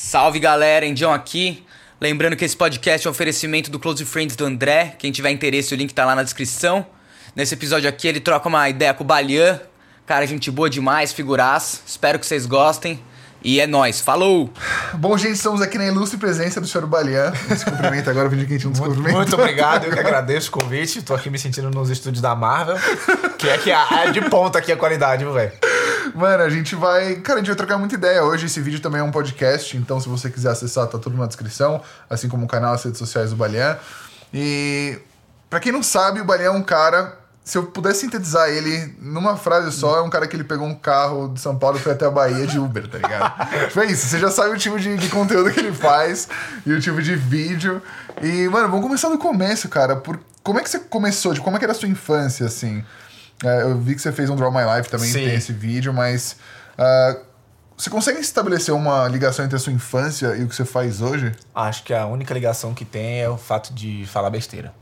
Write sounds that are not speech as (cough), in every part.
Salve galera, Endião aqui. Lembrando que esse podcast é um oferecimento do Close Friends do André. Quem tiver interesse, o link tá lá na descrição. Nesse episódio aqui, ele troca uma ideia com o Balian. Cara, gente boa demais, figuraça. Espero que vocês gostem. E é nóis, falou! Bom, gente, estamos aqui na ilustre presença do senhor Balian. Se cumprimenta agora, vídeo que a gente não cumprimenta. Muito obrigado, eu que agradeço o convite. Tô aqui me sentindo nos estúdios da Marvel, que é que é de ponta aqui a qualidade, viu, velho? Mano, a gente vai. Cara, a gente vai trocar muita ideia hoje. Esse vídeo também é um podcast, então se você quiser acessar, tá tudo na descrição, assim como o canal, as redes sociais do Balian. E. Pra quem não sabe, o Balian é um cara se eu pudesse sintetizar ele numa frase só, é um cara que ele pegou um carro de São Paulo e foi até a Bahia de Uber, tá ligado? (laughs) Foi isso, você já sabe o tipo de, de, conteúdo que ele faz e o tipo de vídeo. E, mano, vamos começar do começo, cara. Por, como é que você começou? De como é que era a sua infância, assim? É, eu vi que você fez um Draw My Life também, Sim. tem esse vídeo, mas. Uh, você consegue estabelecer uma ligação entre a sua infância e o que você faz hoje? Acho que a única ligação que tem é o fato de falar besteira.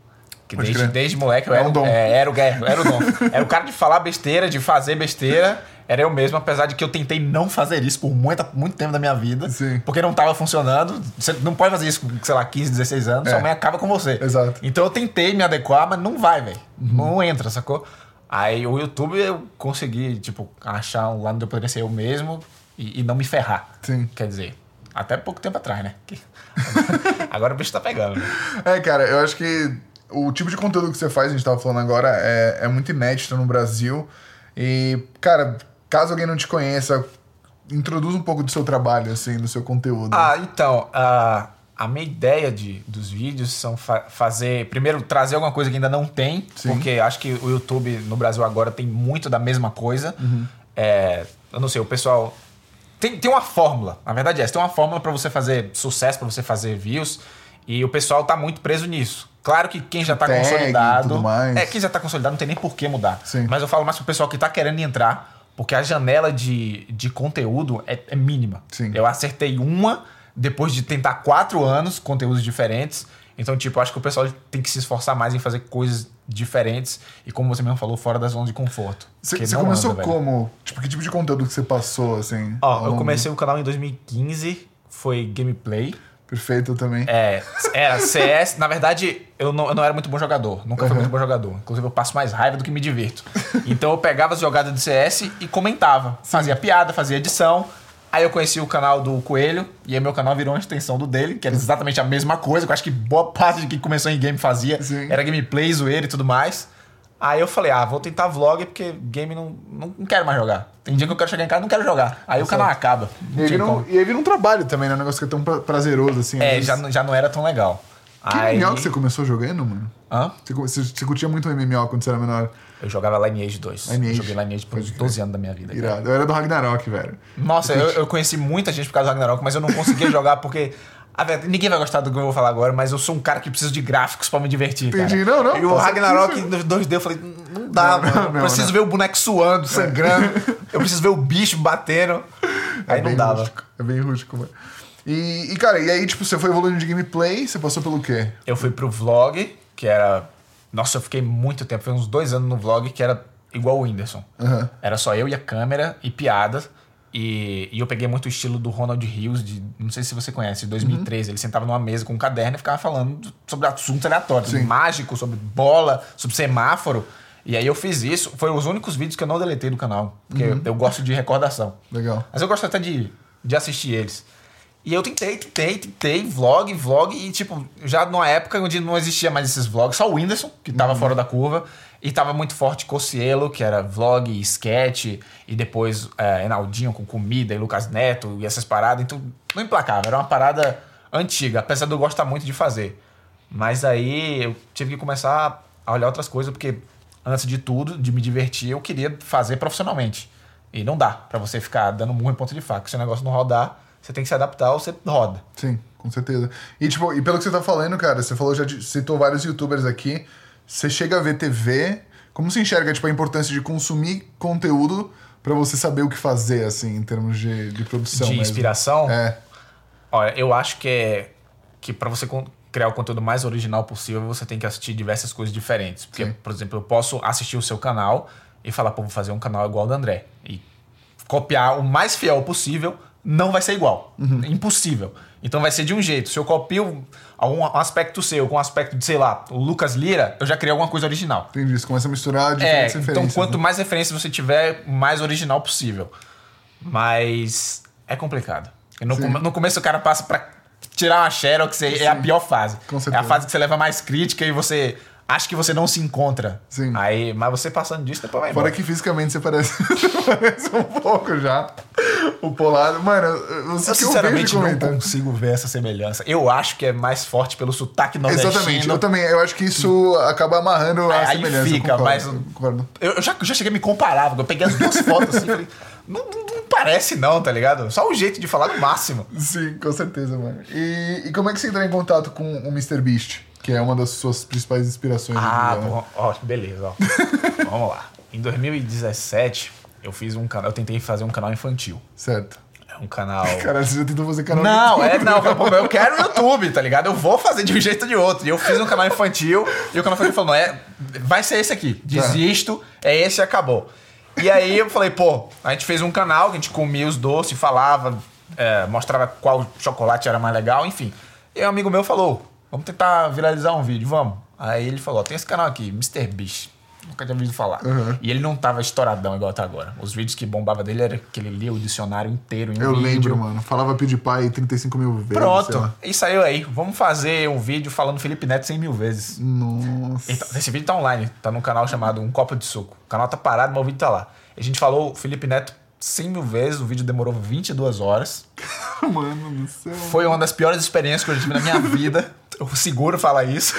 Que desde, desde moleque eu é era, um dom. É, era, o, era o dom. era o cara de falar besteira, de fazer besteira. Era eu mesmo, apesar de que eu tentei não fazer isso por muito, muito tempo da minha vida. Sim. Porque não estava funcionando. Você não pode fazer isso com, sei lá, 15, 16 anos. É. Sua mãe acaba com você. Exato. Então eu tentei me adequar, mas não vai, velho. Uhum. Não entra, sacou? Aí o YouTube eu consegui, tipo, achar um lado onde eu poderia ser eu mesmo e, e não me ferrar. Sim. Quer dizer, até pouco tempo atrás, né? (laughs) Agora o bicho tá pegando. Né? É, cara, eu acho que o tipo de conteúdo que você faz, a gente tava falando agora, é, é muito inédito no Brasil. E, cara, caso alguém não te conheça, introduz um pouco do seu trabalho, assim, do seu conteúdo. Ah, então, a, a minha ideia de, dos vídeos são fa fazer. Primeiro, trazer alguma coisa que ainda não tem, Sim. porque acho que o YouTube no Brasil agora tem muito da mesma coisa. Uhum. É, eu não sei, o pessoal. Tem, tem uma fórmula, na verdade é essa, tem uma fórmula para você fazer sucesso, para você fazer views, e o pessoal tá muito preso nisso. Claro que quem já está consolidado. É, quem já está consolidado não tem nem por que mudar. Sim. Mas eu falo mais pro pessoal que está querendo entrar, porque a janela de, de conteúdo é, é mínima. Sim. Eu acertei uma depois de tentar quatro anos, conteúdos diferentes. Então, tipo, acho que o pessoal tem que se esforçar mais em fazer coisas diferentes e, como você mesmo falou, fora da zona de conforto. Você começou anda, como? Tipo, que tipo de conteúdo que você passou, assim? Ó, eu comecei o canal em 2015, foi gameplay. Perfeito também. É, era CS. Na verdade, eu não, eu não era muito bom jogador. Nunca uhum. fui muito bom jogador. Inclusive, eu passo mais raiva do que me divirto. Então, eu pegava as jogadas de CS e comentava. Fazia piada, fazia edição. Aí eu conheci o canal do Coelho, e aí meu canal virou uma extensão do dele, que era exatamente a mesma coisa, que eu acho que boa parte de quem começou em game fazia. Sim. Era gameplay, zoeira e tudo mais. Aí eu falei, ah, vou tentar vlog porque game não, não, não quero mais jogar. Tem dia que eu quero chegar em casa e não quero jogar. Aí o canal acaba. E aí, vira um, e aí vira um trabalho também, né? Um negócio que é tão prazeroso assim. É, já, já não era tão legal. Que aí... MMO que você começou jogando, mano? Hã? Você, você, você curtia muito MMO quando você era menor? Eu jogava Lineage 2. Lineage. Joguei Lineage por 12 anos da minha vida. Irado. Eu era do Ragnarok, velho. Nossa, eu, eu, conheci muita gente por causa do Ragnarok, mas eu não conseguia (laughs) jogar porque verdade, ninguém vai gostar do que eu vou falar agora, mas eu sou um cara que precisa de gráficos pra me divertir. Entendi, cara. não, não. E o Ragnarok no 2D eu falei, não dá, não, mano. Não, eu preciso não. ver o boneco suando, sangrando. (laughs) eu preciso ver o bicho batendo. É aí não dava. Rústico. É bem rústico, mano. E, e, cara, e aí, tipo, você foi evoluindo de gameplay, você passou pelo quê? Eu fui pro vlog, que era. Nossa, eu fiquei muito tempo, foi uns dois anos no vlog, que era igual o Whindersson. Uhum. Era só eu e a câmera e piadas. E, e, eu peguei muito o estilo do Ronald Rios, de, não sei se você conhece, de 2013. Uhum. Ele sentava numa mesa com um caderno e ficava falando sobre assuntos aleatórios, sobre mágico, sobre bola, sobre semáforo. E aí eu fiz isso. Foi os únicos vídeos que eu não deletei do canal, porque uhum. eu, eu, gosto de recordação. Legal. Mas eu gosto até de, de assistir eles. E eu tentei, tentei, tentei, vlog, vlog, e tipo, já numa época onde não existia mais esses vlogs, só o Whindersson, que tava uhum. fora da curva. E tava muito forte Cocielo, que era vlog, sketch, e depois é, Enaldinho com comida, e Lucas Neto, e essas paradas. Então, não emplacava, era uma parada antiga, apesar de eu gostar muito de fazer. Mas aí eu tive que começar a olhar outras coisas, porque antes de tudo, de me divertir, eu queria fazer profissionalmente. E não dá para você ficar dando murro em ponto de faca. Se o negócio não rodar, você tem que se adaptar ou você roda. Sim, com certeza. E, tipo, e pelo que você tá falando, cara, você falou, já citou vários youtubers aqui. Você chega a ver TV, como você enxerga tipo, a importância de consumir conteúdo para você saber o que fazer, assim, em termos de, de produção? De mesmo? inspiração? É. Olha, eu acho que é que para você criar o conteúdo mais original possível, você tem que assistir diversas coisas diferentes. Porque, Sim. por exemplo, eu posso assistir o seu canal e falar, pô, vou fazer um canal igual ao do André. E copiar o mais fiel possível, não vai ser igual. Uhum. Impossível. Então vai ser de um jeito. Se eu copio algum aspecto seu com um aspecto de, sei lá, o Lucas Lira, eu já criei alguma coisa original. Entendi. Você começa a misturar É, diferentes então referências. quanto né? mais referências você tiver, mais original possível. Mas é complicado. No, come- no começo o cara passa pra tirar uma Xerox, é é a pior fase. Com é a fase que você leva mais crítica e você acha que você não se encontra. Sim. Aí, mas você passando disso, depois vai Fora embora. que fisicamente você parece, (laughs) você parece um pouco já. O polado. Mano, você Eu eu sinceramente vejo não consigo ver essa semelhança. Eu acho que é mais forte pelo sotaque nordestino. Exatamente. Eu também. Eu acho que isso acaba amarrando a Aí semelhança. fica, concordo, mas- concordo. Eu, eu já, eu já cheguei a me comparar, eu peguei as duas fotos assim e falei, não, não- não parece não, tá ligado? Só o jeito de falar no máximo. Sim, com certeza, mano. E, e como é que você entrou em contato com o MrBeast? Que é uma das suas principais inspirações. Ah, bom, ó, beleza, ó. Vamos lá. Em 2017, eu fiz um canal, eu tentei fazer um canal infantil. Certo. É um canal. (laughs) Caralho, você já tentou fazer canal Não, é não, pô, eu quero YouTube, tá ligado? Eu vou fazer de um jeito ou de outro. E eu fiz um canal infantil, e o canal infantil falou: não, é, vai ser esse aqui. Desisto, é esse e acabou. E aí eu falei, pô, a gente fez um canal que a gente comia os doces, falava, é, mostrava qual chocolate era mais legal, enfim. E um amigo meu falou: vamos tentar viralizar um vídeo, vamos. Aí ele falou: tem esse canal aqui, Mr. Beast. Nunca tinha ouvido falar. Uhum. E ele não tava estouradão igual tá agora. Os vídeos que bombava dele era que ele lia o dicionário inteiro em Eu vídeo. lembro, mano. Falava PewDiePie 35 mil vezes. Pronto, e saiu aí. Vamos fazer um vídeo falando Felipe Neto 100 mil vezes. Nossa. Então, esse vídeo tá online, tá num canal chamado Um Copo de Suco. O canal tá parado, mas o vídeo tá lá. A gente falou Felipe Neto 100 mil vezes, o vídeo demorou 22 horas. (laughs) Mano do céu. Foi uma das piores experiências que eu tive na minha (laughs) vida. Eu seguro falar isso.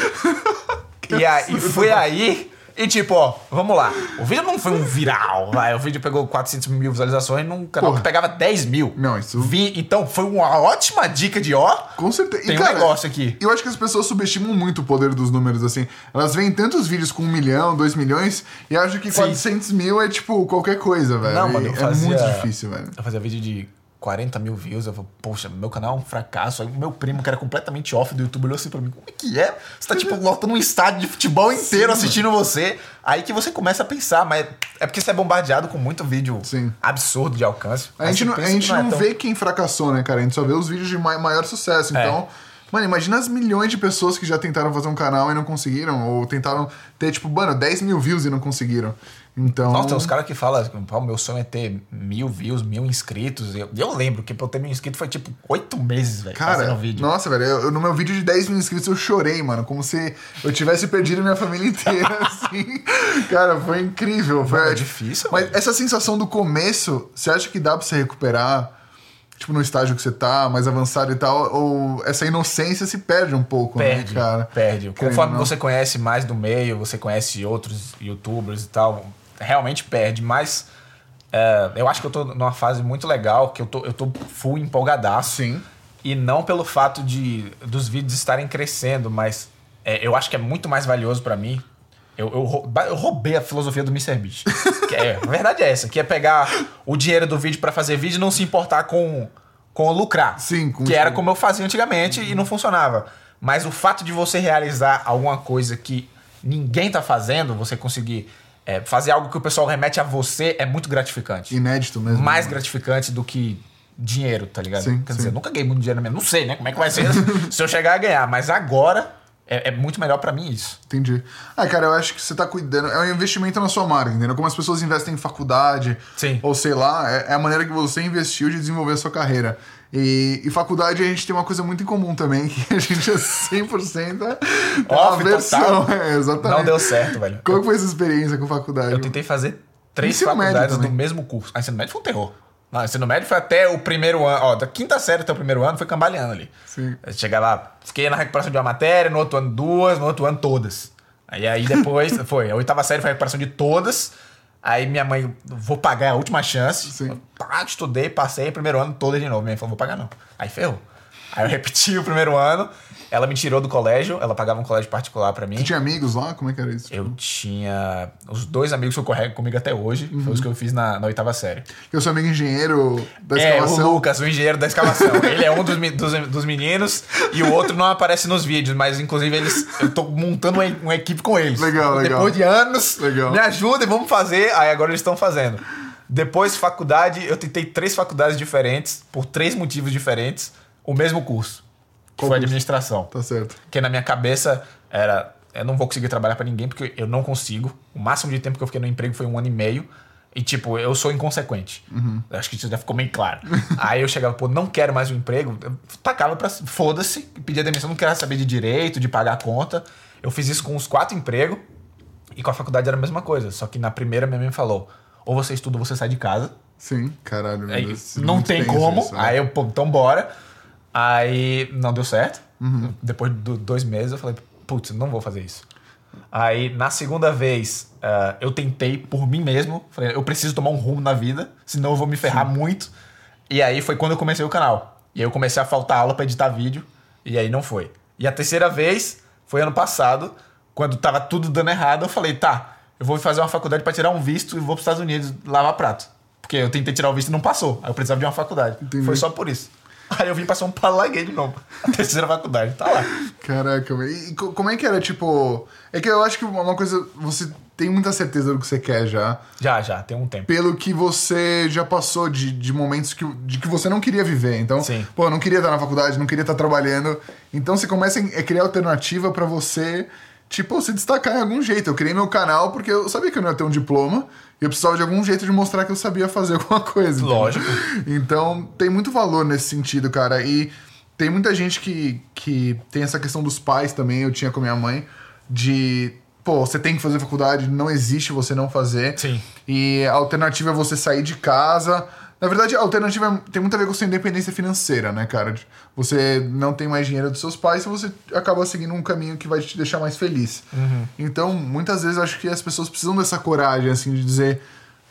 (laughs) e, aí, e foi aí. E tipo, ó, vamos lá. O vídeo não foi um viral, vai. O vídeo pegou 400 mil visualizações num canal Porra. que pegava 10 mil. Não, isso- Vi, então foi uma ótima dica de ó. Com certeza. Tem um negócio aqui. Eu acho que as pessoas subestimam muito o poder dos números, assim. Elas veem tantos vídeos com um milhão, dois milhões, e acham que Sim. 400 mil é, tipo, qualquer coisa, velho. Não, mano, E eu é fazia... muito difícil, velho. Eu fazia vídeo de 40 mil views. Eu falei, poxa, meu canal é um fracasso. Aí o meu primo, que era completamente off do YouTube, olhou assim pra mim: como é que é? Você tá, tipo, (laughs) lotando um estádio de futebol inteiro assistindo você. Aí que você começa a pensar, mas é porque você é bombardeado com muito vídeo Sim. absurdo de alcance. A gente não, a gente que é não tão- vê quem fracassou, né, cara? A gente só vê os vídeos de mai- maior sucesso. É. Então, mano, imagina as milhões de pessoas que já tentaram fazer um canal e não conseguiram. Ou tentaram ter, tipo, mano, 10 mil views e não conseguiram. Então. Nossa, tem uns caras que falam, pô, meu sonho é ter mil views, mil inscritos. Eu, eu lembro que pra eu ter mil inscritos foi tipo oito meses, velho, Cara, fazendo vídeo. nossa, velho, eu, no meu vídeo de 10 mil inscritos eu chorei, mano. Como se eu tivesse perdido minha família inteira, (laughs) assim. Cara, foi incrível. Foi, Mano, é difícil, Mas velho. essa sensação do começo, você acha que dá pra você recuperar? Tipo, no estágio que você tá, mais avançado e tal? Ou essa inocência se perde um pouco, Perde, né, cara? perde. Conforme você conhece mais do meio, você conhece outros youtubers e tal, realmente perde. Mas é, eu acho que eu tô numa fase muito legal, que eu tô, eu tô full empolgadaço. Sim. E não pelo fato de dos vídeos estarem crescendo, mas é, eu acho que é muito mais valioso pra mim. Eu, eu, eu roubei a filosofia do MrBeast. que é, a verdade é essa, que é pegar o dinheiro do vídeo pra fazer vídeo e não se importar com, com lucrar. Sim, com Que era como eu fazia antigamente e não funcionava. Mas o fato de você realizar alguma coisa que ninguém tá fazendo, você conseguir é, fazer algo que o pessoal remete a você, é muito gratificante Inédito mesmo. mais né? gratificante do que dinheiro, tá ligado? Sim, Quer sim. dizer, nunca ganhei muito dinheiro mesmo. Não sei, né? Como é que vai ser (laughs) se eu chegar a ganhar. Mas agora é, é muito melhor pra mim isso. Entendi. Ah, cara, eu acho que você tá cuidando. É um investimento na sua marca, entendeu? Como as pessoas investem em faculdade. Sim. Ou sei lá, é, é a maneira que você investiu de desenvolver a sua carreira. E, e faculdade a gente tem uma coisa muito em comum também, (laughs) que a gente é 100% a Off versão. total. (laughs) É, exatamente. Não deu certo, velho. Qual que foi essa experiência com faculdade? Eu tentei fazer três Ensino faculdades do mesmo curso. A ensino médio foi um terror. Não, ensino médio foi até o primeiro ano. Ó, da quinta série até o primeiro ano foi cambaleando ali. Sim. Eu lá, fiquei na recuperação de uma matéria, no outro ano duas, no outro ano todas. Aí, aí depois (laughs) foi, a oitava série foi a recuperação de todas. Aí minha mãe, vou pagar a última chance. Sim. Tá, estudei, passei, primeiro ano toda de novo. Minha mãe falou, vou pagar não. Aí ferrou. Aí eu (laughs) repeti o primeiro ano, ela me tirou do colégio, ela pagava um colégio particular pra mim. Você tinha amigos lá? Como é que era isso? Eu tinha os dois amigos que eu carrego comigo até hoje, foi os que eu fiz na, na oitava série. Eu sou amigo engenheiro da É, o escavação. Lucas, o engenheiro da escavação. (laughs) Ele é um dos, dos, dos meninos e o outro não aparece nos vídeos, mas inclusive eles. Eu tô montando uma, uma equipe com eles. Legal, legal. Depois de anos, Legal. me ajudem, vamos fazer. Aí agora eles estão fazendo. Depois, faculdade, eu tentei três faculdades diferentes, por três motivos diferentes, o mesmo curso. Qual foi curso? administração. Tá certo. Porque na minha cabeça era. Eu não vou conseguir trabalhar pra ninguém porque eu não consigo. O máximo de tempo que eu fiquei no emprego foi um ano e meio. E, tipo, eu sou inconsequente. Eu Acho que isso já ficou bem claro. (laughs) Aí eu chegava, pô, não quero mais um emprego. Eu tacava pra. Foda-se, pedia demissão, não queria saber de direito, de pagar a conta. Eu fiz isso com os quatro empregos. E com a faculdade era a mesma coisa. Só que na primeira minha mãe falou: ou você estuda ou você sai de casa. Sim, caralho. meu Aí, não tem como. isso, né? Aí eu, pô, então bora. Aí não deu certo. Uhum. Depois de do- dois meses eu falei, putz, não vou fazer isso. Aí na segunda vez ah, eu tentei por mim mesmo. Falei, eu preciso tomar um rumo na vida, senão eu vou me ferrar muito. E aí foi quando eu comecei o canal. E aí eu comecei a faltar aula pra editar vídeo. E aí não foi. E a terceira vez foi ano passado, quando tava tudo dando errado. Eu falei, tá, eu vou fazer uma faculdade pra tirar um visto e vou pros Estados Unidos lavar prato. Porque eu tentei tirar o visto e não passou. Aí eu precisava de uma faculdade. Entendi. Foi só por isso. Aí eu vim pra São Paulo larguei de novo. A terceira faculdade, tá lá. Caraca. E co- como é que era, tipo... É que eu acho que uma coisa... Você tem muita certeza do que você quer já. Já, já, tem um tempo. Pelo que você já passou de, de momentos que, de que você não queria viver. Então, Sim. pô, eu não queria estar na faculdade, não queria estar trabalhando. Então você começa a criar alternativa pra você, tipo, se destacar em algum jeito. Eu criei meu canal porque eu sabia que eu não ia ter um diploma. E eu precisava de algum jeito de mostrar que eu sabia fazer (laughs) alguma coisa. Lógico. Então, tem muito valor nesse sentido, cara. E tem muita gente que, que tem essa questão dos pais também, eu tinha com a minha mãe, de. Pô, você tem que fazer faculdade, não existe você não fazer. Sim. E a alternativa é você sair de casa. Na verdade, a alternativa tem muito a ver com a sua independência financeira, né, cara? Você não tem mais dinheiro dos seus pais e você acaba seguindo um caminho que vai te deixar mais feliz. Então, muitas vezes eu acho que as pessoas precisam dessa coragem, assim, de dizer.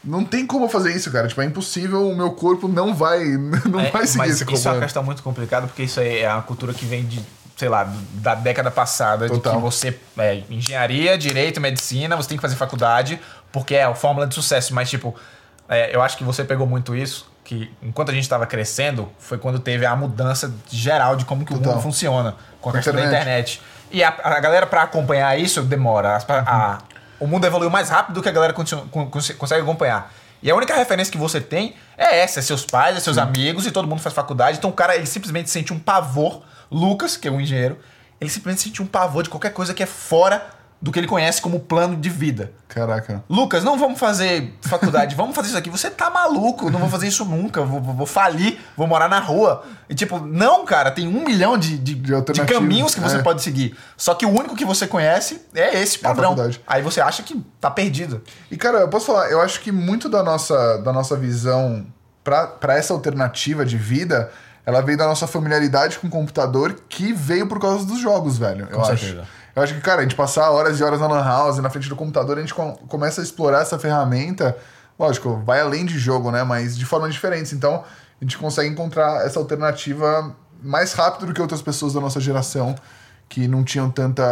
Não tem como eu fazer isso, cara. Tipo, é impossível, o meu corpo não vai, (laughs) não É, vai seguir mas esse isso é uma questão muito complicada, porque isso aí é uma cultura que vem de, sei lá, da década passada, Total. de que você é engenharia, direito, medicina, você tem que fazer faculdade, porque é a fórmula de sucesso. Mas, tipo, é, eu acho que você pegou muito isso, que enquanto a gente estava crescendo, foi quando teve a mudança geral de como que o Total. mundo funciona, com a a questão da internet. internet. E a, a galera, para acompanhar isso, demora. As- a- o mundo evoluiu mais rápido do que a galera continua- con- cons- consegue acompanhar. E a única referência que você tem é essa, é seus pais, é seus amigos, e todo mundo faz faculdade. Então o cara, ele simplesmente sente um pavor. Lucas, que é um engenheiro, ele simplesmente sente um pavor de qualquer coisa que é fora do que ele conhece como plano de vida. Caraca. Lucas, não vamos fazer faculdade, vamos fazer isso aqui. Você tá maluco, não vou fazer isso nunca, vou, vou, vou falir, vou morar na rua. E tipo, não, cara, tem um milhão de, de, De de caminhos que você é. pode seguir. Só que o único que você conhece é esse É padrão. faculdade. Aí você acha que tá perdido. E, cara, eu posso falar, eu acho que muito da nossa, da nossa visão pra pra essa alternativa de vida, ela veio da nossa familiaridade com o computador, que veio por causa dos jogos, velho. eu certeza. acho. Eu acho que, cara, a gente passar horas e horas na Lan House, na frente do computador, a gente com- começa a explorar essa ferramenta. Lógico, vai além de jogo, né? Mas de formas diferentes. Então, a gente consegue encontrar essa alternativa mais rápido do que outras pessoas da nossa geração que não tinham tanta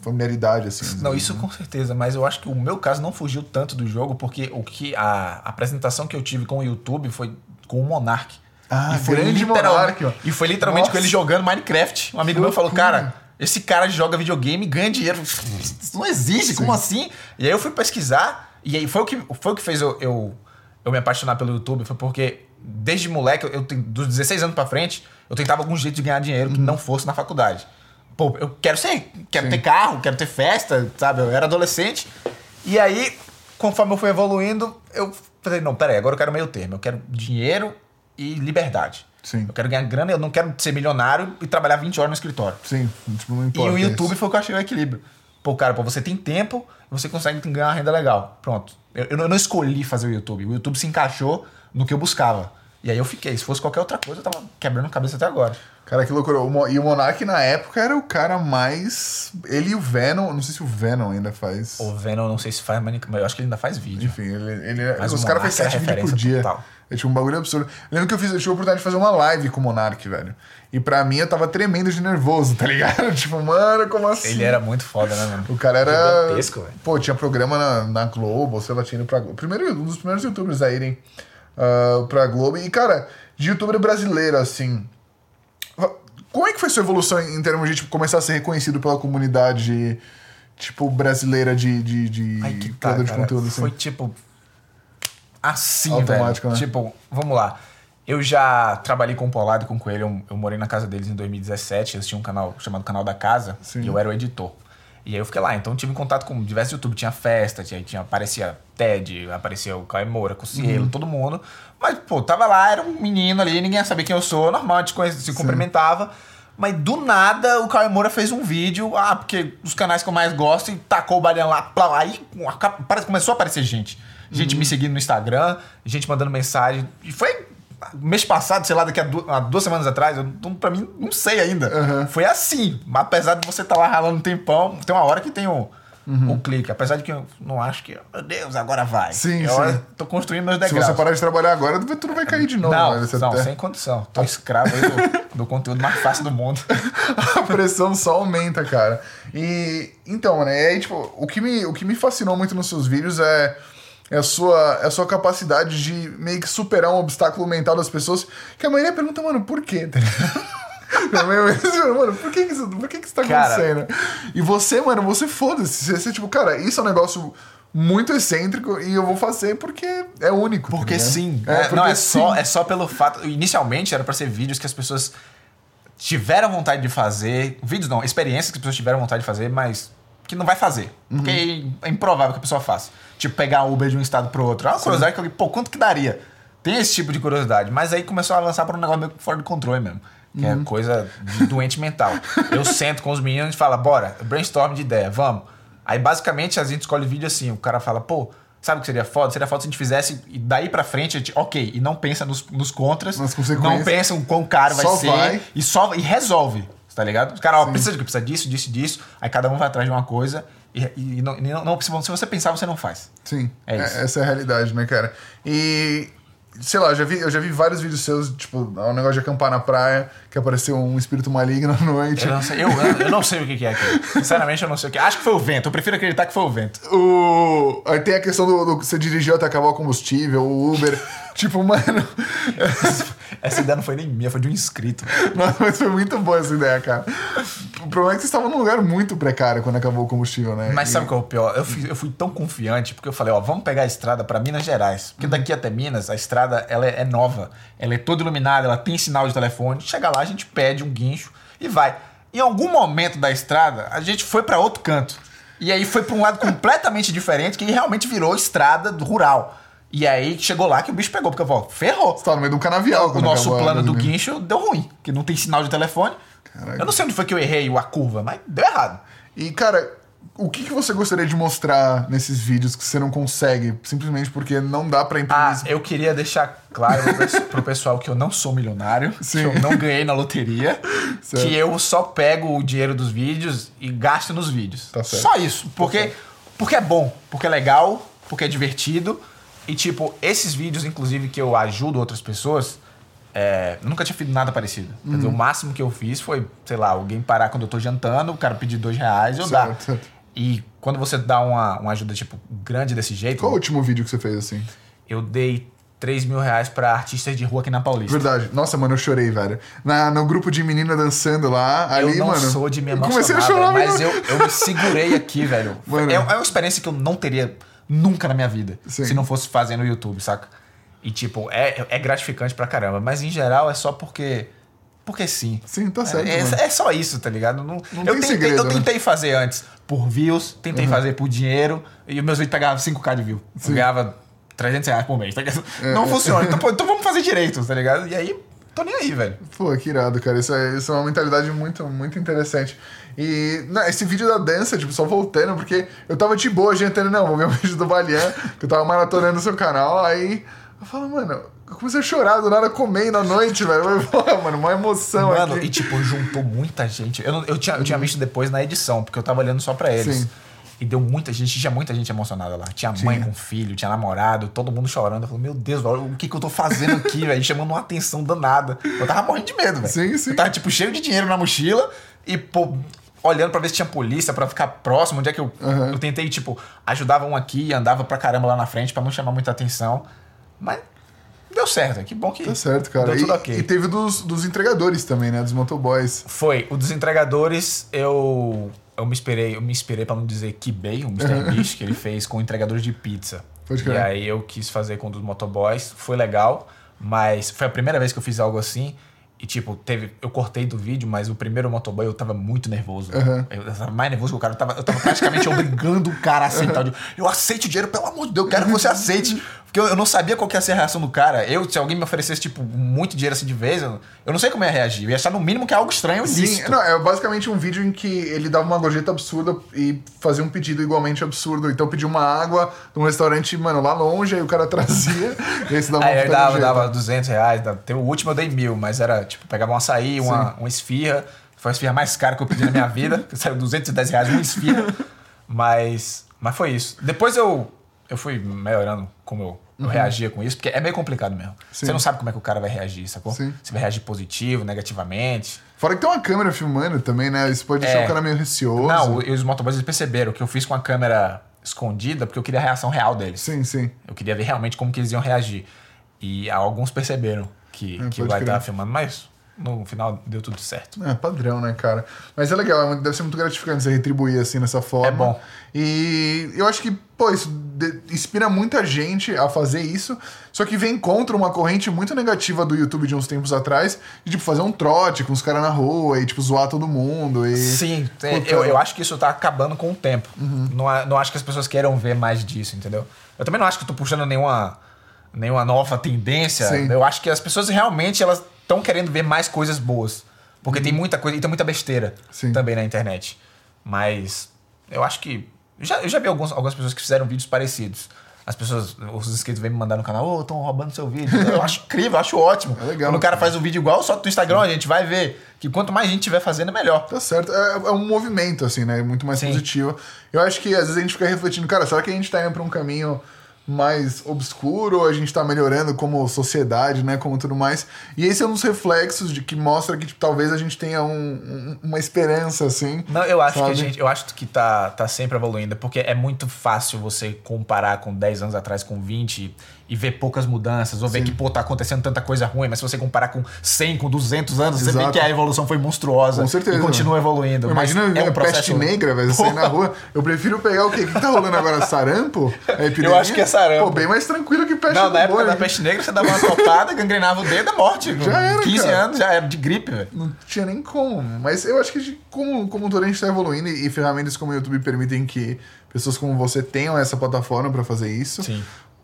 familiaridade, assim. Não, isso com certeza, mas eu acho que o meu caso não fugiu tanto do jogo, porque o que a apresentação que eu tive com o YouTube foi com o Monark. Ah, e foi grande literal- Monark, ó. E foi literalmente Nossa. com ele jogando Minecraft. Um amigo meu falou, cara, esse cara joga videogame e ganha dinheiro. Isso não existe, como assim? E aí eu fui pesquisar, e aí foi o que, foi o que fez eu, eu, eu me apaixonar pelo YouTube, foi porque desde moleque, eu tenho, dos 16 anos pra frente, eu tentava algum jeito de ganhar dinheiro que não fosse na faculdade. Pô, eu quero ser, quero Sim. ter carro, quero ter festa, sabe? Eu era adolescente. E aí, conforme eu fui evoluindo, eu falei, não, peraí, agora eu quero meio termo. Eu quero dinheiro e liberdade. Sim. Eu quero ganhar grana, eu não quero ser milionário e trabalhar 20 horas no escritório. Sim, tipo, não E importa. o YouTube isso. foi o que eu achei o equilíbrio. Pô, cara, pô, você tem tempo e você consegue ganhar uma renda legal. Pronto. Eu, eu não- escolhi fazer o YouTube. O YouTube se encaixou no que eu buscava. E aí eu fiquei. Se fosse qualquer outra coisa, eu tava quebrando a cabeça até agora. Cara, que loucura. E o Monark, na época, era o cara mais. Ele e o Venom. Não sei se o Venom ainda faz. O Venom, não sei se faz, mas eu acho que ele ainda faz vídeo. Enfim, ele. ele Mas os caras fazem era sete vídeos por dia. total. É tipo um bagulho absurdo. Lembro que eu, fiz, eu tive a oportunidade de fazer uma live com o Monark, velho. E pra mim eu tava tremendo de nervoso, tá ligado? (laughs) tipo, mano, como assim? Ele era muito foda, né, mano? O cara era. Gigantesco, velho. Pô, tinha programa na, na Globo, sei lá, tinha ido pra Globo. Primeiro, um dos primeiros youtubers a irem ah, pra Globo. E, cara, de youtuber brasileiro, assim. Como é que foi sua evolução em termos de tipo, começar a ser reconhecido pela comunidade, tipo, brasileira de, de, de Aí que tá, de cara. conteúdo, assim? Foi tipo. Assim, Automático, velho. né? Tipo, vamos lá. Eu já trabalhei com o Polado e com o Coelho. Eu, eu morei na casa deles em 2017. Eles tinham um canal chamado Canal da Casa. Sim. E eu era o editor. E aí eu fiquei lá. Então eu tive contato com diversos YouTube. Tinha festa, tinha, tinha, aparecia Ted, aparecia o Caio Moura, Cocielo, todo mundo. Mas, pô, tava lá, era um menino ali, ninguém sabia quem eu sou. Normal, a gente se cumprimentava. Mas do nada o Caio Moura fez um vídeo, ah, porque os canais que eu mais gosto, e tacou o Barian lá, plá, aí parece- começou a aparecer gente. Gente me seguindo no Instagram, gente mandando mensagem. E foi mês passado, sei lá, daqui a, du- há duas semanas atrás, eu, pra mim, não sei ainda. Uhum. Foi assim. Apesar de você estar lá ralando um tempão, tem uma hora que tem o, o clique. Apesar de que eu não acho que, meu Deus, agora vai. Uhum. Sim, eu sim. tô construindo meus Se degraus. você parar de trabalhar agora, tudo vai cair de novo. não. Você não, até- sem condição. Tô escravo aí do, (laughs) do conteúdo mais fácil do mundo. (laughs) a pressão só aumenta, cara. E então, né? Aí, tipo, o que me, o que me fascinou muito nos seus vídeos é, é, a sua, é a sua capacidade de meio que superar um obstáculo mental das pessoas. Que a maioria pergunta, mano, por quê? (laughs) Tá ligado? Mano, por que, que isso, por que, que isso tá Cara. acontecendo? E você, mano, você foda-se. Você, você, tipo, cara, isso é um negócio muito excêntrico e eu vou fazer porque é único. tá Porque ligado? sim. É, É, porque não, é sim. só, é só pelo fato. Inicialmente era pra ser vídeos que as pessoas tiveram vontade de fazer. Vídeos não, experiências que as pessoas tiveram vontade de fazer, mas que não vai fazer. Porque é improvável que a pessoa faça. Tipo, pegar Uber de um estado pro outro. É uma curiosidade que eu pô, quanto que daria? Tem esse tipo de curiosidade. Mas aí começou a lançar pra um negócio meio fora de controle mesmo. Que é coisa de doente mental. Eu sento com os meninos e falo, bora, brainstorm de ideia, vamos. Aí basicamente a gente escolhe vídeo assim, o cara fala, pô, sabe o que seria foda? Seria foda se a gente fizesse e daí pra frente, a gente, ok, e não pensa nos, nos contras, não pensa o quão caro vai Só ser vai. e só e resolve, tá ligado? Os caras, ó, precisa? Precisa disso, disso, disso. Aí cada um vai atrás de uma coisa e, e não, não, não- se você pensar, você não faz. Sim, É é isso. essa é a realidade, né, cara? E, sei lá, eu já vi, eu já vi vários vídeos seus, tipo, um negócio de acampar na praia, que apareceu um espírito maligno (laughs) à noite. Eu não sei, eu, eu não sei o que que é aquilo. Sinceramente, eu não sei o que. é. Acho que foi o vento. Eu prefiro acreditar que foi o vento. O... Aí tem a questão do, do que você dirigiu até acabar o combustível, o Uber. (laughs) tipo, mano. (laughs) Essa ideia não foi nem minha, foi de um inscrito. (laughs) Mas foi muito boa essa ideia, cara. O problema é que vocês estavam num lugar muito precário quando acabou o combustível, né? Mas E- sabe qual é o pior? Eu fui, eu fui tão confiante porque eu falei, ó, vamos pegar a estrada pra Minas Gerais. Porque daqui até Minas, a estrada ela é, é nova. Ela é toda iluminada, ela tem sinal de telefone. Chega lá, a gente pede um guincho e vai. Em algum momento da estrada, a gente foi pra outro canto. E aí foi pra um lado completamente (laughs) diferente, que realmente virou estrada rural. E aí chegou lá que o bicho pegou, porque eu falei, ferrou. Você tava no meio de um canavial. O nosso acabou plano do guincho deu ruim, que não tem sinal de telefone. Caraca. Eu não sei onde foi que eu errei a curva, mas deu errado. E, cara, o que, que você gostaria de mostrar nesses vídeos que você não consegue? Simplesmente porque não dá pra imprimir. Ah, eu queria deixar claro pro pe- pro pessoal que eu não sou milionário, Sim. (laughs) que eu não ganhei na loteria, Certo. que eu só pego o dinheiro dos vídeos e gasto nos vídeos. Tá certo. Só isso. Porque, porque é bom, porque é legal, porque é divertido. E, tipo, esses vídeos, inclusive, que eu ajudo outras pessoas, é, eu nunca tinha feito nada parecido. Quer Uhum. dizer, o máximo que eu fiz foi, sei lá, alguém parar quando eu tô jantando, o cara pedir dois reais, eu Certo, dar. E quando você dá uma, uma ajuda, tipo, grande desse jeito, Qual o último vídeo que você fez assim? eu dei 3 mil reais pra artistas de rua aqui na Paulista. Verdade. Nossa, mano, eu chorei, velho. Na, no grupo de menina dançando lá, Eu ali, não mano. sou de me eu emocionar, comecei a chorar, velho, mas eu, eu me segurei aqui, velho. Mano. É, é uma experiência que eu não teria nunca na minha vida Sim. se não fosse fazer no YouTube, saca? E, tipo, é, é gratificante pra caramba. Mas, em geral, é só porque... Porque sim. Sim, tá certo, É, mano. é só isso, tá ligado? Não, Não eu, tem tentei, segredo, eu né? tentei fazer antes por views, tentei fazer por dinheiro, e meus vídeos pegavam 5k de view. Eu ganhava 300 reais por mês, tá ligado? É. Não funciona. Então, pô, então vamos fazer direito, tá ligado? E aí, tô nem aí, velho. Pô, que irado, cara. Isso é, isso é uma mentalidade muito, muito interessante. E não, esse vídeo da dança, tipo, só voltando, porque eu tava de boa, jantando, não, vou ver o (laughs) vídeo do Balian, que eu tava maratonando o seu canal, aí eu falo, mano, eu comecei a chorar do nada comendo à noite, velho. Eu falei, mano, uma emoção Mano, aqui. e tipo, juntou muita gente. Eu, não- eu, tinha, eu tinha visto depois na edição, porque eu tava olhando só pra eles. Sim. E deu muita gente, tinha muita gente emocionada lá. Tinha mãe Tinha. com filho, tinha namorado, todo mundo chorando. Eu falei, meu Deus, o que, que eu tô fazendo aqui, (laughs) velho? Chamando uma atenção danada. Eu tava morrendo de medo, velho. Sim, sim. Eu tava, tipo, cheio de dinheiro na mochila e, pô, olhando pra ver se tinha polícia, pra ficar próximo. Onde é que eu. Uhum. Eu tentei, tipo, ajudava um aqui e andava pra caramba lá na frente pra não chamar muita atenção. Mas deu certo, que bom que. Tá certo, cara. Deu E, tudo ok. e teve dos, dos entregadores também, né? Dos motoboys. Foi. O dos entregadores, eu. Eu me inspirei, eu me inspirei pra não dizer Kibei, o Mr. Beast, que ele fez com entregadores de pizza. Pode E aí eu quis fazer com um dos motoboys, foi legal, mas foi a primeira vez que eu fiz algo assim. E tipo, teve, eu cortei do vídeo, mas o primeiro motoboy eu tava muito nervoso. Aham. Eu tava mais nervoso que o cara. Eu tava, eu tava praticamente (laughs) obrigando o cara a aceitar. Eu, eu aceito o dinheiro, pelo amor de Deus, eu quero que você aceite. Porque eu, eu não sabia qual que ia ser a reação do cara. Eu, se alguém me oferecesse, tipo, muito dinheiro assim de vez, eu, eu não sei como ia reagir. Eu ia achar no mínimo que é algo estranho Sim, ilícito. não, é basicamente um vídeo em que ele dava uma gorjeta absurda e fazia um pedido igualmente absurdo. Então pediu uma água de um restaurante, mano, lá longe, aí o cara (laughs) trazia e aí você dava Aí uma eu dava, gorjeta. dava 200 reais. dava- Tem o último eu dei mil, mas era tipo, pegava um açaí, uma, uma esfirra. Foi a esfirra mais cara que eu pedi na minha vida. (laughs) que Saiu 210 reais uma esfirra. Mas, mas foi isso. Depois eu, eu fui melhorando como eu, eu reagia com isso, porque é meio complicado mesmo. Uhum. Sim. Você não sabe como é que o cara vai reagir, sacou? Sim. Se vai reagir positivo, negativamente. Fora que tem uma câmera filmando também, né? Isso pode deixar É. o cara meio receoso. Não, e os motoboys eles perceberam que eu fiz com a câmera escondida porque eu queria a reação real deles. Sim, sim. Eu queria ver realmente como que eles iam reagir. E alguns perceberam que, É, que vai estar filmando, mas no final deu tudo certo. É, padrão, né, cara? Mas é legal, é deve ser muito gratificante você retribuir assim dessa forma. É bom. E eu acho que, pô, isso inspira muita gente a fazer isso, só que vem contra uma corrente muito negativa do YouTube de uns tempos atrás, de tipo, fazer um trote com os caras na rua e, tipo, zoar todo mundo. E... Sim, é, eu, eu acho que isso tá acabando com o tempo. Uhum. Não, não acho que as pessoas queiram ver mais disso, entendeu? Eu também não acho que eu tô puxando nenhuma, nenhuma nova tendência. Sim. Eu acho que as pessoas realmente elas estão querendo ver mais coisas boas. Porque tem muita coisa, e tem muita besteira Uhum. Sim. também na internet. Mas eu acho que. Eu já, eu já vi alguns, algumas pessoas que fizeram vídeos parecidos. As pessoas, os inscritos vêm me mandar no canal, ô, estão roubando seu vídeo. Eu acho incrível, eu acho ótimo. É legal, Quando o cara faz um vídeo igual, só no Instagram, a gente vai ver que quanto mais gente tiver fazendo, é melhor. Tá certo. É, é um movimento, assim, né? Muito mais Sim. positivo. Eu acho que às vezes a gente fica refletindo, cara, será que a gente tá indo pra um caminho mais obscuro a gente tá melhorando como sociedade, né? Como tudo mais. E esse é um dos reflexos de que mostra que tipo, talvez a gente tenha um- um- uma esperança, assim. Não, eu acho que a sabe? gente, eu acho que tá, tá sempre evoluindo, porque é muito fácil você comparar com 10 anos atrás com 20 e ver poucas mudanças, ou ver Sim. que, pô, tá acontecendo tanta coisa ruim, mas se você comparar com 100, com 200 anos, você vê Exato. que a evolução foi monstruosa Com certeza, e continua evoluindo. Imagina é um a peste processo... negra, velho, sair na rua. Eu prefiro pegar o quê? O que tá rolando agora? Sarampo? A epidemia? acho que é sarampo. Pô, bem mais tranquilo que peste Não, na época da peste negra, você dava uma topada, gangrenava o dedo, é morte. (laughs) Já era, 15 cara. anos já era de gripe, velho. Não tinha nem como. Mas eu acho que como, como todo a gente tá evoluindo e, e ferramentas como o YouTube permitem que pessoas como você tenham essa plataforma pra fazer isso. Sim.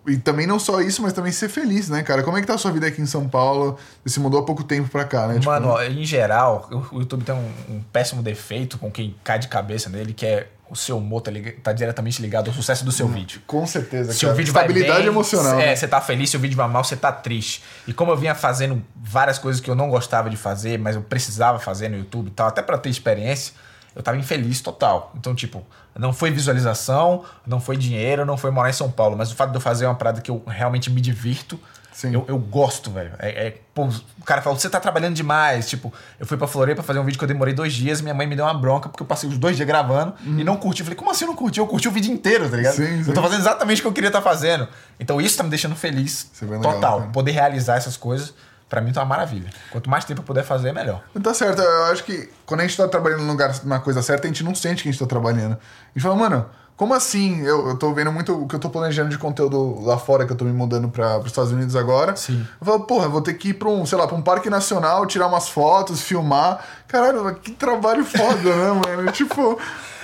E também não só isso, mas também ser feliz, né, cara? Como é que tá a sua vida aqui em São Paulo? Você se mudou há pouco tempo pra cá, né? Tipo, Mano, ó, em geral, o- YouTube tem um, um péssimo defeito com quem cai de cabeça nele, que é o seu humor tá, tá diretamente ligado ao sucesso do seu vídeo. com certeza, Se cara. o vídeo vai Estabilidade bem, emocional. É, né? você tá feliz, se o vídeo vai mal, você tá triste. E como eu vinha fazendo várias coisas que eu não gostava de fazer, mas eu precisava fazer no YouTube e tal, até pra ter experiência, eu tava infeliz total. Então, tipo, não foi visualização, não foi dinheiro, não foi morar em São Paulo, mas o fato de eu fazer uma parada que eu realmente me divirto, eu, eu gosto, velho. É, é, pô, o cara falou, você tá trabalhando demais. Tipo, eu fui pra Floripa fazer um vídeo que eu demorei dois dias, minha mãe me deu uma bronca porque eu passei os dois dias gravando e não curti. Eu falei, como assim eu não curti? Eu curti o vídeo inteiro, tá ligado? Uhum. Sim, sim. Eu tô fazendo exatamente o que eu queria estar fazendo. Então isso tá me deixando feliz. É legal, total. cara. Poder realizar essas coisas, pra mim tá uma maravilha. Quanto mais tempo eu puder fazer, melhor. Tá certo, eu acho que quando a gente tá trabalhando no lugar, na coisa certa, a gente não sente que a gente tá trabalhando. A gente fala, mano, como assim? Eu, eu tô vendo muito o que eu tô planejando de conteúdo lá fora, que eu tô me mudando para os Estados Unidos agora. Sim. Eu falo, porra, vou ter que ir pra um, sei lá, pra um parque nacional, tirar umas fotos, filmar. Caralho, que trabalho foda, né, (laughs) mano? Tipo.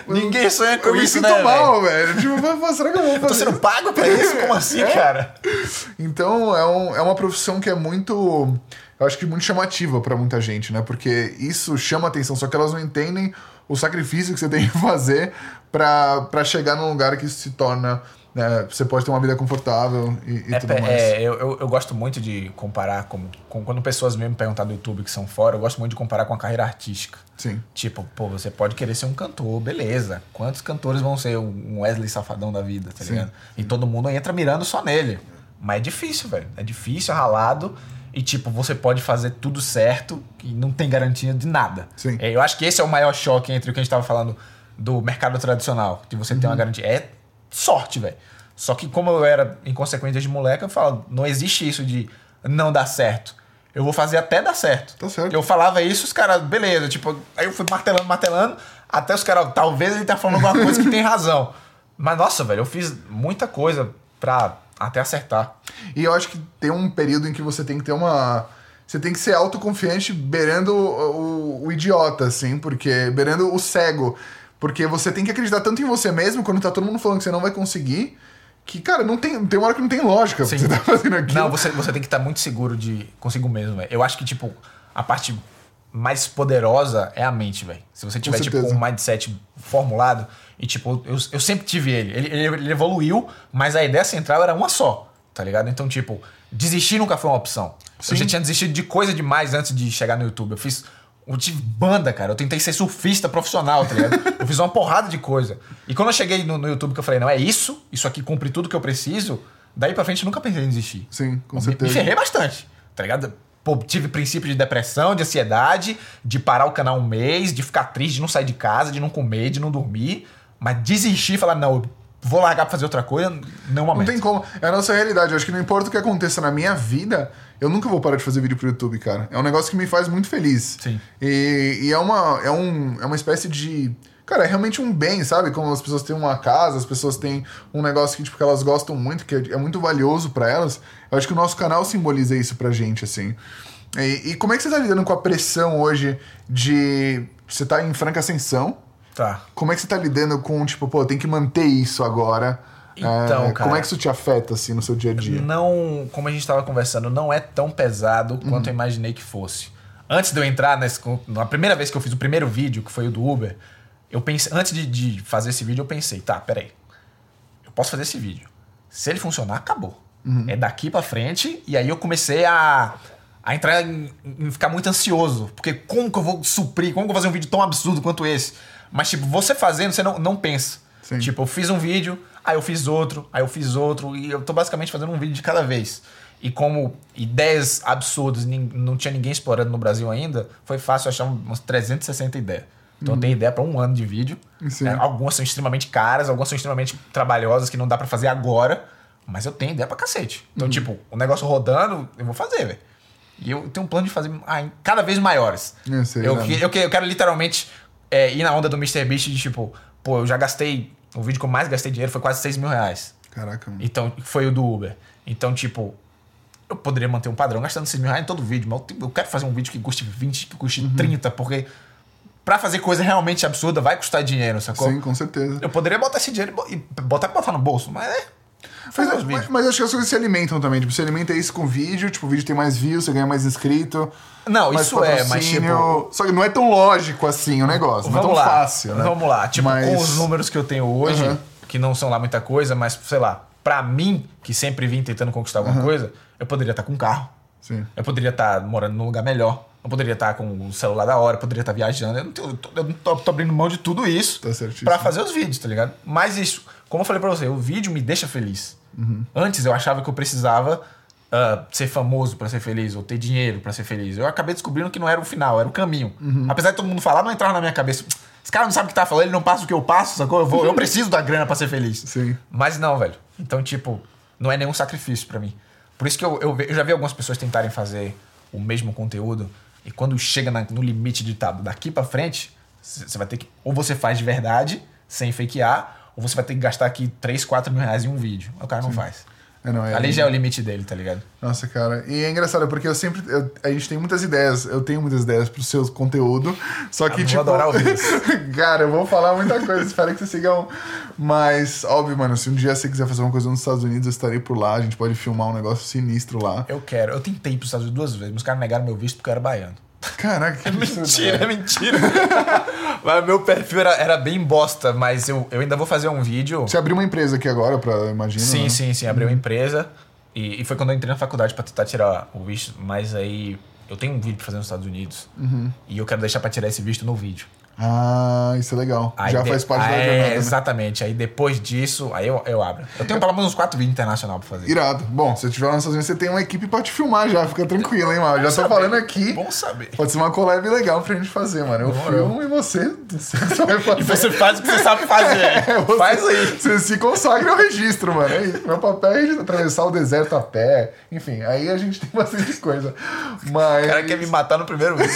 Ninguém sonha com eu me isso, sinto né, mal, velho. Tipo, será que eu vou Eu (laughs) tô fazer sendo pago pra isso? Como (laughs) assim, É? cara? então, é, um, é uma profissão que é muito. Eu acho que muito chamativa pra muita gente, né? Porque isso chama atenção, só que elas não entendem o sacrifício que você tem que (laughs) fazer pra chegar num lugar que isso se torna. Né, você pode ter uma vida confortável e, e É, tudo pe- mais. é, eu, eu, eu gosto muito de comparar com, com. Quando pessoas mesmo me perguntam do YouTube que são fora, eu gosto muito de comparar com a carreira artística. Sim. Tipo, pô, você pode querer ser um cantor, beleza. Quantos cantores vão ser um Wesley Safadão da vida, tá Sim. ligado? E todo mundo entra mirando só nele. Mas é difícil, velho. É difícil, é ralado. E, tipo, você pode fazer tudo certo e não tem garantia de nada. Sim. É, eu acho que esse é o maior choque entre o que a gente tava falando do mercado tradicional, de você Uhum. ter uma garantia. É sorte, velho. Só que como eu era inconsequente desde moleque, eu falo, não existe isso de não dar certo. Eu vou fazer até dar certo. Tá certo. Eu falava isso, os caras, beleza, tipo, aí eu fui martelando, martelando, até os caras, talvez ele tá falando alguma coisa que tem razão. Mas nossa, velho, eu fiz muita coisa pra até acertar. E eu acho que tem um período em que você tem que ter uma. Você tem que ser autoconfiante beirando o, o, o idiota, assim, porque. beirando o cego. Porque você tem que acreditar tanto em você mesmo quando tá todo mundo falando que você não vai conseguir. Que, cara, não tem, tem uma hora que não tem lógica que você tá fazendo aqui. Não, você, você tem que estar muito seguro de consigo mesmo, velho. Eu acho que, tipo, a parte mais poderosa é a mente, velho. Se você tiver, tipo, um mindset formulado, e, tipo, eu, eu sempre tive ele. ele. Ele ele evoluiu, mas a ideia central era uma só, tá ligado? Então, tipo, desistir nunca foi uma opção. Sim. Eu já tinha desistido de coisa demais antes de chegar no YouTube. Eu fiz. Eu tive banda, cara. Eu tentei ser surfista profissional, tá ligado? eu fiz uma porrada de coisa. E quando eu cheguei no, no YouTube que eu falei, não, é isso, isso aqui cumpre tudo que eu preciso, daí pra frente eu nunca pensei em desistir. Sim, com Me- certeza. Me ferrei bastante, tá ligado? Pô, tive princípio de depressão, de ansiedade, de parar o canal um mês, de ficar triste, de não sair de casa, de não comer, de não dormir. Mas desistir e falar, não, eu vou largar pra fazer outra coisa, não Não momento. tem como. É a nossa realidade. Eu acho que não importa o que aconteça na minha vida, eu nunca vou parar de fazer vídeo pro YouTube, cara. É um negócio que me faz muito feliz. Sim. E, e é, uma, é, um, é uma espécie de. Cara, é realmente um bem, sabe? Como as pessoas têm uma casa, as pessoas têm um negócio que, tipo, que elas gostam muito, que é, é muito valioso pra elas. Eu acho que o nosso canal simboliza isso pra gente, assim. E, e como é que você tá lidando com a pressão hoje de. Você tá em franca ascensão? Tá. Como é que você tá lidando com, tipo, pô, tem que manter isso agora? Então, É, cara- Como é que isso te afeta, assim, no seu dia a dia? Não, como a gente tava conversando, não é tão pesado quanto eu imaginei que fosse. Antes de eu entrar nesse. Na primeira vez que eu fiz o primeiro vídeo, que foi o do Uber, eu pensei. Antes de, de fazer esse vídeo, eu pensei, tá, peraí. Eu posso fazer esse vídeo. Se ele funcionar, acabou. É daqui pra frente. E aí eu comecei a, a entrar em, em ficar muito ansioso. Porque como que eu vou suprir? Como que eu vou fazer um vídeo tão absurdo quanto esse? Mas, tipo, você fazendo, você não, não pensa. Sim. Tipo, eu fiz um vídeo, aí eu fiz outro, aí eu fiz outro. E eu tô basicamente fazendo um vídeo de cada vez. E como ideias absurdas não tinha ninguém explorando no Brasil ainda, foi fácil achar um, umas 360 ideias. Então eu tenho ideia para um ano de vídeo. Né? Algumas são extremamente caras, algumas são extremamente trabalhosas que não dá para fazer agora. Mas eu tenho ideia pra cacete. Então, tipo, o negócio rodando, eu vou fazer, velho. E eu tenho um plano de fazer ah, cada vez maiores. Eu sei, eu, né? eu, eu quero literalmente é, ir na onda do MrBeast de tipo, pô, eu já gastei. O vídeo que eu mais gastei dinheiro foi quase 6 mil reais. Caraca, mano. Então, foi o do Uber. Então, tipo, eu poderia manter um padrão gastando 6 mil reais em todo vídeo, mas eu quero fazer um vídeo que custe 20, que custe Uhum. 30, porque pra fazer coisa realmente absurda vai custar dinheiro, sacou? Sim, com certeza. Eu poderia botar esse dinheiro e e botar pra botar no bolso, mas é. Os Mas, mas, mas acho que as coisas se alimentam também. Tipo, você alimenta isso com vídeo, tipo, o vídeo tem mais views, você ganha mais inscrito. Não, mais isso é, mas tipo. Só que não é tão lógico assim o negócio, não é tão Vamos lá. fácil, né? Vamos lá. Tipo, Mas- com os números que eu tenho hoje, Aham. que não são lá muita coisa, mas, sei lá, pra mim, que sempre vim tentando conquistar alguma coisa, eu poderia estar com um carro. Sim. Eu poderia estar morando num lugar melhor. Eu poderia estar com o celular da hora, poderia estar viajando. Eu não, tenho, eu tô, eu tô, tô abrindo mão de tudo isso Tá pra fazer os vídeos, tá ligado? Mas isso, como eu falei pra você, o vídeo me deixa feliz. Uhum. Antes eu achava que eu precisava ah, ser famoso pra ser feliz, ou ter dinheiro pra ser feliz. Eu acabei descobrindo que não era o final, era o caminho. Uhum. Apesar de todo mundo falar, não entrava na minha cabeça. Esse cara não sabe o que tá falando, ele não passa o que eu passo, sacou? Eu, vou, eu (laughs) preciso da grana pra ser feliz. Sim. Mas não, velho. Então, tipo, não é nenhum sacrifício pra mim. Por isso que eu, eu, eu já vi algumas pessoas tentarem fazer o mesmo conteúdo e quando chega na- no limite de tá, daqui pra frente, você vai ter que. Ou você faz de verdade, sem fakear, ou você vai ter que gastar aqui 3, 4 mil reais em um vídeo. O cara não faz. É, não, é, Ali já é o limite dele, tá ligado? Nossa, cara. E é engraçado, porque eu sempre. eu- a gente tem muitas ideias. Eu tenho muitas ideias pro seu conteúdo. Só que, Ah, vou tipo. adorar ouvir isso. (laughs) cara, eu vou falar muita coisa. Espero que vocês sigam. Mas, óbvio, mano, se um dia você quiser fazer uma coisa nos Estados Unidos, eu estarei por lá. A gente pode filmar um negócio sinistro lá. Eu quero. Eu tentei pros Estados Unidos duas vezes, mas os caras negaram meu visto porque eu era baiano. Caraca, que absurdo. Mentira, é mentira. (laughs) mas meu perfil era, era bem bosta, mas eu, eu ainda vou fazer um vídeo. Você abriu uma empresa aqui agora, pra, imagino. Sim, né? sim, sim. Abri uma empresa. E, e foi quando eu entrei na faculdade pra tentar tirar o visto. Mas aí eu tenho um vídeo pra fazer nos Estados Unidos. E eu quero deixar pra tirar esse visto no vídeo. Ah, isso é legal. Aí Já de- faz parte da é, jornada. né? Exatamente. Aí depois disso, aí eu, eu abro. Eu tenho pelo menos uns quatro vídeos internacional pra fazer. Irado. Bom, se você estiver lá nos Estados Unidos, você tem uma equipe pra te filmar já. Fica tranquilo, hein, mano. Já tô saber. falando aqui. Bom saber. Pode ser uma collab legal pra gente fazer, mano. Eu Demorou. filmo e você, você (laughs) vai fazer. E você faz o que você sabe fazer. (laughs) É, você- Faz aí. Você se consagra ao registro, mano. É isso. Meu papel é atravessar o deserto a pé. Enfim, aí a gente tem (laughs) bastante coisa. Mas. O cara quer me matar no primeiro vídeo.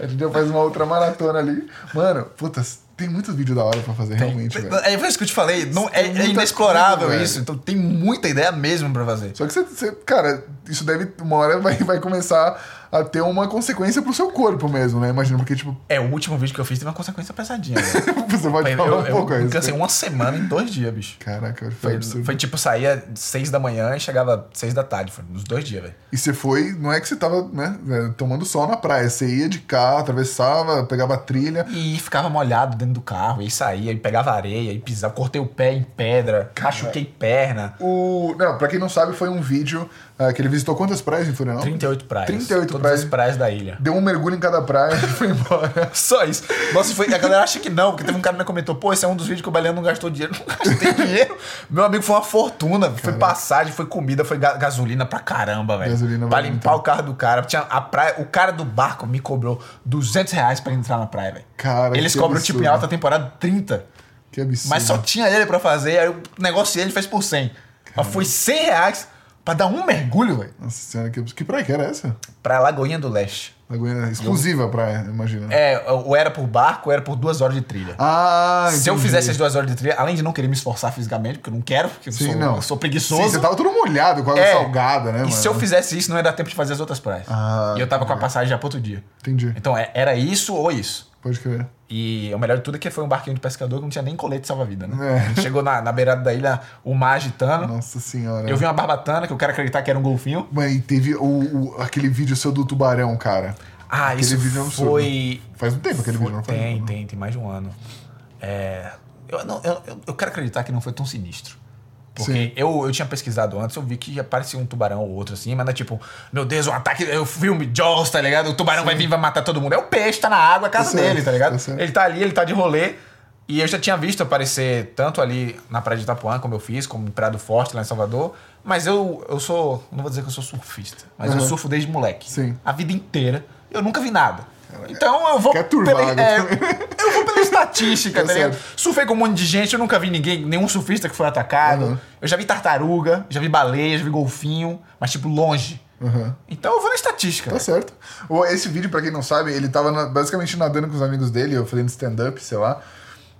A gente já faz uma outra maratona ali. Mano, putas, tem muitos vídeos da hora pra fazer, realmente, velho. É foi isso que eu te falei. Não, é, Tem é inexplorável coisa, isso. Então tem muita ideia mesmo pra fazer. Só que você, você- cara, isso deve, uma hora vai, vai começar a ter uma consequência pro seu corpo mesmo, né? Imagina, porque, tipo, É, o último vídeo que eu fiz teve uma consequência pesadinha. velho. (laughs) você pode eu, falar eu, um pouco eu cansei uma semana em dois dias, bicho. Caraca, foi, Foi, absurdo. foi tipo, saía seis da manhã e chegava seis da tarde. Foi nos dois dias, velho. E você foi, não é que você tava, né, é, tomando sol na praia. Você ia de carro, atravessava, pegava a trilha. E ficava molhado dentro do carro, e saía, e pegava areia, e pisava, cortei o pé em pedra, machuquei perna. O. Não, pra quem não sabe, foi um vídeo ah, que ele visitou quantas praias em Florianópolis? 38 praias. 38 Todas praias. as praias da ilha. Deu um mergulho em cada praia e foi embora. (laughs) Só isso. Nossa, foi, a galera acha que não, porque teve um cara que me comentou, pô, esse é um dos vídeos que o Baleano não gastou dinheiro. (laughs) Não gastei dinheiro. Meu amigo foi uma fortuna. Foi passagem, foi comida, foi ga- gasolina pra caramba, velho. Gasolina Pra limpar muito. o carro do cara. Tinha a praia, o cara do barco me cobrou 200 reais pra entrar na praia, velho. Cara, Eles cobram, tipo, em absurdo. alta temporada, 30. Que absurdo. Mas só tinha ele pra fazer, aí o negócio ele fez por 100. Mas foi 100 reais pra dar um mergulho, velho. Nossa senhora, que, que praia que era essa? Pra Lagoinha do Leste. Lagoinha exclusiva praia, imagina. É, ou era por barco, ou era por duas horas de trilha. Ah, Se eu fizesse as duas horas de trilha, além de não querer me esforçar fisicamente, porque eu não quero, porque eu Sim, sou, não. eu sou Sim, preguiçoso. você tava todo molhado, com água É. salgada, né, e mano? se eu fizesse isso, não ia dar tempo de fazer as outras praias. Ah, e eu tava com a passagem já pro outro dia. Entendi. Então é- era isso ou isso. Pode crer. E o melhor de tudo é que foi um barquinho de pescador que não tinha nem colete salva-vida, né? É. A (laughs) gente chegou na, na beirada da ilha, o mar agitando. Nossa senhora. Eu vi uma barbatana, que eu quero acreditar que era um golfinho. E teve o, o- aquele vídeo seu do tubarão, cara. Ah, Aquele isso vídeo é um foi... Faz um tempo aquele foi- vídeo, não foi? Tem, tem, tem mais de um ano. É, eu, não, eu- eu quero acreditar que não foi tão sinistro. Porque Sim. eu, eu tinha pesquisado antes, eu vi que aparecia um tubarão ou outro assim, mas não é tipo, meu Deus, um ataque, é o filme Jaws, tá ligado? O tubarão vai vir e vai matar todo mundo. É o peixe, tá na água, é a casa dele, tá ligado? ele tá ali, ele tá de rolê. E eu já tinha visto aparecer tanto ali na Praia de Itapuã, como eu fiz, como em Praia do Forte, lá em Salvador. Mas eu, eu sou, não vou dizer que eu sou surfista, mas eu Uhum. surfo desde moleque. Sim. A vida inteira. Eu nunca vi nada. Então eu vou Quer turvar pela, é, eu vou pela estatística, (laughs) Tá tá ligado? Surfei com um monte de gente, eu nunca vi ninguém, nenhum surfista que foi atacado. Uhum. Eu já vi tartaruga, já vi baleia, já vi golfinho, mas tipo longe. Uhum. Então eu vou na estatística. Tá velho. certo. Esse vídeo, pra quem não sabe, ele tava basicamente nadando com os amigos dele, eu fazendo stand-up, sei lá.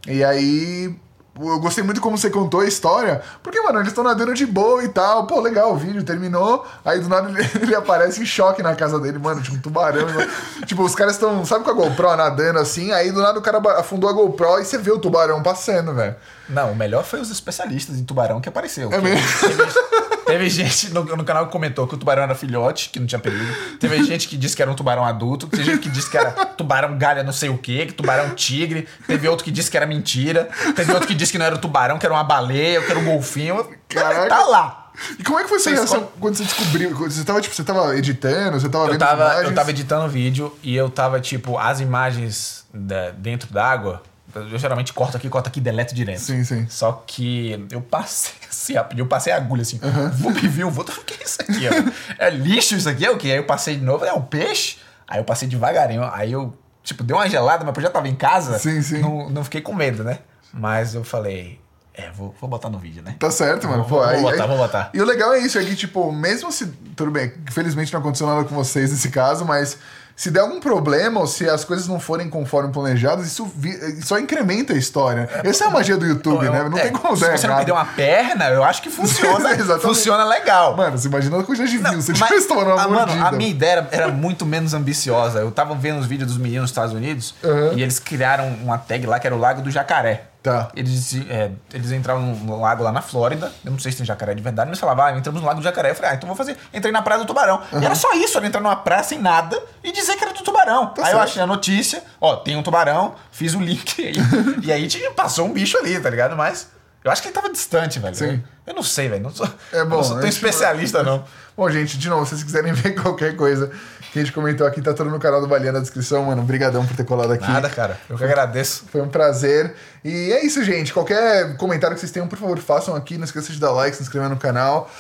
E aí. Eu gostei muito como você contou a história, porque, mano, eles estão nadando de boa e tal. Pô, legal, o vídeo terminou. Aí do nada ele, (laughs) ele aparece em choque na casa dele, mano, tipo um tubarão. (laughs) tipo, os caras estão, sabe com a GoPro nadando assim? Aí do nada o cara afundou a GoPro e você vê o tubarão passando, velho. Não, o melhor foi os especialistas em tubarão que apareceu. É mesmo? Teve, teve gente no, no canal que comentou que o tubarão era filhote, que não tinha perigo. Teve gente que disse que era um tubarão adulto. Teve gente que disse que era tubarão galha não sei o quê, que tubarão tigre. Teve outro que disse que era mentira. Teve outro que disse que não era um tubarão, que era uma baleia, que era um golfinho. Caraca. Tá lá. E como é que foi essa Você reação quando você descobriu? Você tava, tipo, você tava editando, você tava Eu vendo tava, imagens? eu tava editando o vídeo e eu tava, tipo, as imagens da- dentro d'água. Eu geralmente corto aqui, corto aqui deleto direto. Sim, sim. Só que eu passei (laughs) assim, rapidinho, eu passei a agulha assim. Vou me ver, eu vou. O que é isso aqui? ó? É lixo isso aqui? É o quê? Aí eu passei de novo, é um peixe. Aí eu passei devagarinho. Aí eu, tipo, deu uma gelada, mas eu já tava em casa. Sim, sim. Não, não fiquei com medo, né? Mas eu falei, é, vou, vou botar no vídeo, né? Tá certo, mano. Vou- Pô, vou aí- botar, aí- vou botar. E o legal é isso, é que, tipo, mesmo se. Tudo bem, felizmente não aconteceu nada com vocês nesse caso, mas se der algum problema ou se as coisas não forem conforme planejadas, isso vi- só incrementa a história. Essa é a magia do YouTube, Eu- né? Não é, tem como Se dar você não errado. perder uma perna, eu acho que funciona. (laughs) Funciona legal. Mano, você imagina a quantidade de views. Você Mas- (laughs) tomando uma ah, mano, a minha ideia era, era muito menos ambiciosa. Eu tava vendo os vídeos dos meninos nos Estados Unidos Uhum. e eles criaram uma tag lá que era o Lago do Jacaré. Tá. Eles, é, eles entravam no lago lá na Flórida. Eu não sei se tem jacaré de verdade, mas falavam, ah, entramos no lago do jacaré. Eu falei, ah, então vou fazer. Entrei na praia do tubarão. E era só isso, era entrar numa praia sem nada e dizer que era do tubarão. Tá aí eu certo. achei a notícia, ó, tem um tubarão, fiz o link aí. e aí tinha, passou um bicho ali, tá ligado? Mas eu acho que ele tava distante, velho. Sim. Eu não sei, velho. Não sou, É bom, não sou tão especialista, não. (laughs) Bom, gente, de novo, se vocês quiserem ver (laughs) qualquer coisa que a gente comentou aqui, tá tudo no canal do Baleia na descrição, mano. Obrigadão por ter colado aqui. Nada, cara. Eu que agradeço. Foi um prazer. E é isso, gente. Qualquer comentário que vocês tenham, por favor, façam aqui. Não esqueça de dar like, se inscrever no canal.